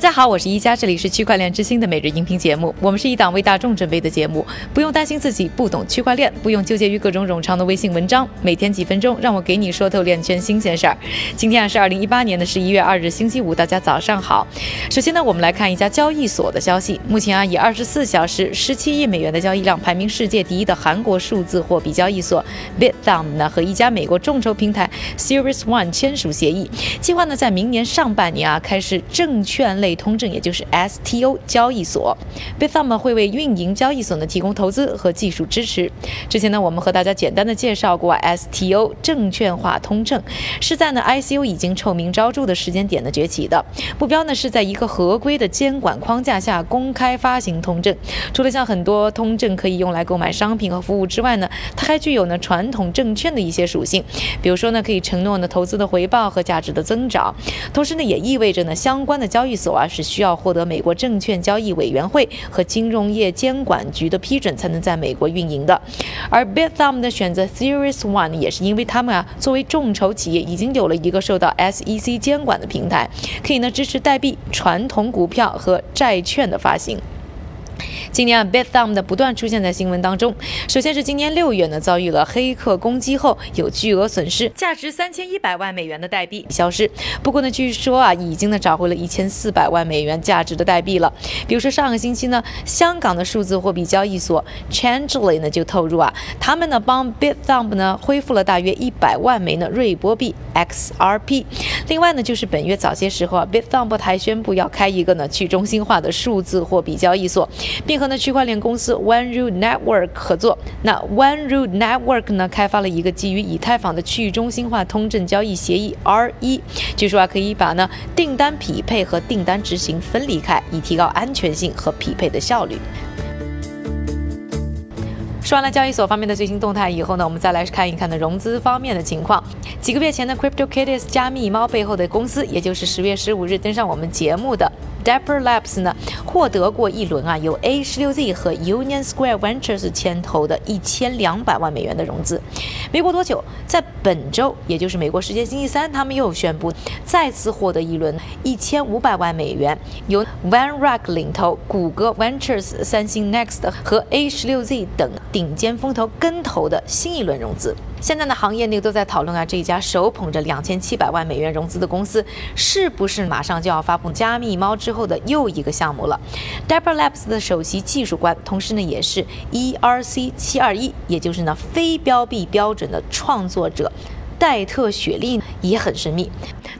大家好，我是一加，这里是区块链之星的每日音频节目。我们是一档为大众准备的节目，不用担心自己不懂区块链，不用纠结于各种冗长的微信文章，每天几分钟，让我给你说透链圈新鲜事儿。今天啊是二零一八年的十一月二日，星期五，大家早上好。首先呢，我们来看一家交易所的消息。目前啊，以二十四小时十七亿美元的交易量排名世界第一的韩国数字货币交易所 bitdam 呢，和一家美国众筹平台 Series One 签署协议，计划呢在明年上半年啊开始证券类。通证，也就是 STO 交易所 Bitum 会为运营交易所呢提供投资和技术支持。之前呢，我们和大家简单的介绍过 STO 证券化通证，是在呢 ICO 已经臭名昭著的时间点的崛起的。目标呢是在一个合规的监管框架下公开发行通证。除了像很多通证可以用来购买商品和服务之外呢，它还具有呢传统证券的一些属性，比如说呢可以承诺呢投资的回报和价值的增长，同时呢也意味着呢相关的交易所。啊，是需要获得美国证券交易委员会和金融业监管局的批准才能在美国运营的。而 Bithumb 的选择 Series One 也是因为他们啊，作为众筹企业，已经有了一个受到 SEC 监管的平台，可以呢支持代币、传统股票和债券的发行。今年啊，BitThumb 的不断出现在新闻当中。首先是今年六月呢，遭遇了黑客攻击后，有巨额损失，价值三千一百万美元的代币消失。不过呢，据说啊，已经呢找回了一千四百万美元价值的代币了。比如说上个星期呢，香港的数字货币交易所 Changely 呢就透露啊，他们呢帮 BitThumb 呢恢复了大约一百万枚呢瑞波币 XRP。另外呢，就是本月早些时候啊，Bithumb 还宣布要开一个呢去中心化的数字货币交易所，并和呢区块链公司 One Root Network 合作，那 One Root Network 呢开发了一个基于以太坊的区域中心化通证交易协议 R 一，据说啊可以把呢订单匹配和订单执行分离开，以提高安全性和匹配的效率。说完了交易所方面的最新动态以后呢，我们再来看一看呢融资方面的情况。几个月前呢，CryptoKitties 加密猫背后的公司，也就是十月十五日登上我们节目的。Dapper Labs 呢，获得过一轮啊，由 A 十六 Z 和 Union Square Ventures 牵头的一千两百万美元的融资。没过多久，在本周，也就是美国时间星期三，他们又宣布再次获得一轮一千五百万美元，由 Van Rack 领头，谷歌 Ventures、三星 Next 和 A 十六 Z 等顶尖风投跟投的新一轮融资。现在呢，行业内都在讨论啊，这一家手捧着两千七百万美元融资的公司，是不是马上就要发布加密猫之后的又一个项目了？Dapper Labs 的首席技术官，同时呢也是 ERC 七二一，也就是呢非标币标准的创作者，戴特雪莉也很神秘，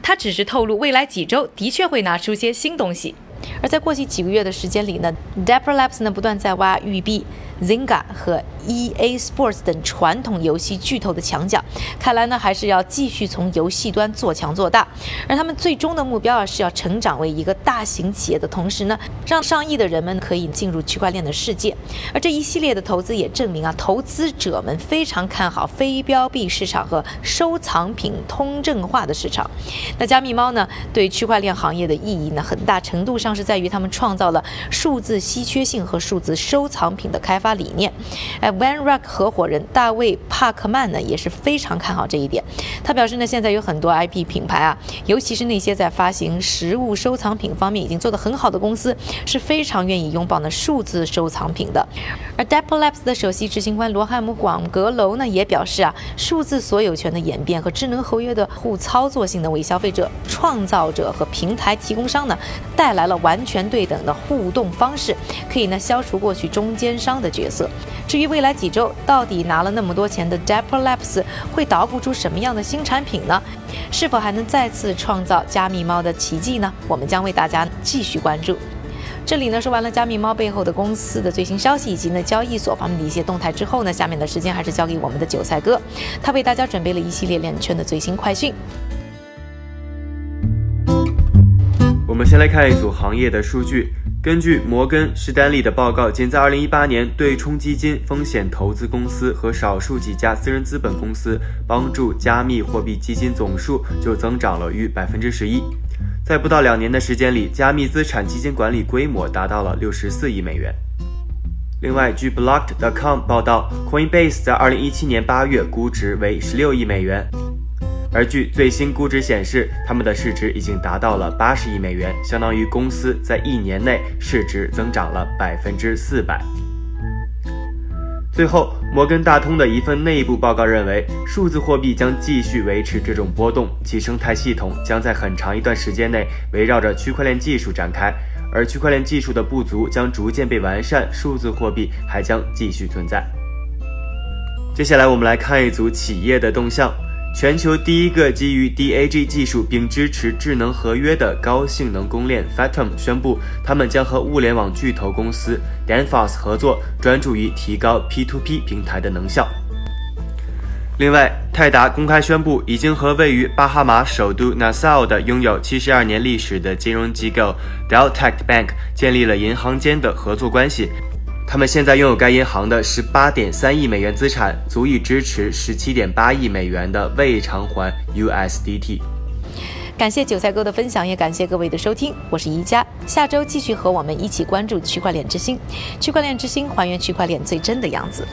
他只是透露未来几周的确会拿出些新东西。而在过去几个月的时间里呢，Dapper Labs 呢不断在挖玉币。Zynga 和 EA Sports 等传统游戏巨头的墙角，看来呢还是要继续从游戏端做强做大。而他们最终的目标啊是要成长为一个大型企业的同时呢，让上亿的人们可以进入区块链的世界。而这一系列的投资也证明啊，投资者们非常看好非标币市场和收藏品通证化的市场。那加密猫呢，对区块链行业的意义呢，很大程度上是在于他们创造了数字稀缺性和数字收藏品的开发。理念，哎，Van Rack 合伙人大卫帕克曼呢也是非常看好这一点。他表示呢，现在有很多 IP 品牌啊，尤其是那些在发行实物收藏品方面已经做得很好的公司，是非常愿意拥抱呢数字收藏品的。而 Dapper Labs 的首席执行官罗汉姆广阁楼呢也表示啊，数字所有权的演变和智能合约的互操作性呢，为消费者、创造者和平台提供商呢带来了完全对等的互动方式，可以呢消除过去中间商的。角色。至于未未来几周到底拿了那么多钱的 Dapper Labs 会捣鼓出什么样的新产品呢？是否还能再次创造加密猫的奇迹呢？我们将为大家继续关注。这里呢说完了加密猫背后的公司的最新消息以及呢交易所方面的一些动态之后呢，下面的时间还是交给我们的韭菜哥，他为大家准备了一系列链圈的最新快讯。我们先来看一组行业的数据。根据摩根士丹利的报告，仅在2018年，对冲基金、风险投资公司和少数几家私人资本公司帮助加密货币基金总数就增长了逾百分之十一。在不到两年的时间里，加密资产基金管理规模达到了六十四亿美元。另外，据 Blocked.com 报道，Coinbase 在2017年8月估值为十六亿美元。而据最新估值显示，他们的市值已经达到了八十亿美元，相当于公司在一年内市值增长了百分之四百。最后，摩根大通的一份内部报告认为，数字货币将继续维持这种波动，其生态系统将在很长一段时间内围绕着区块链技术展开，而区块链技术的不足将逐渐被完善，数字货币还将继续存在。接下来，我们来看一组企业的动向。全球第一个基于 DAG 技术并支持智能合约的高性能公链 Fathom 宣布，他们将和物联网巨头公司 Danfoss 合作，专注于提高 P2P 平台的能效。另外，泰达公开宣布，已经和位于巴哈马首都 Nassau 的拥有72年历史的金融机构 Delta Bank 建立了银行间的合作关系。他们现在拥有该银行的十八点三亿美元资产，足以支持十七点八亿美元的未偿还 USDT。感谢韭菜哥的分享，也感谢各位的收听，我是宜家，下周继续和我们一起关注区块链之星，区块链之星还原区块链最真的样子。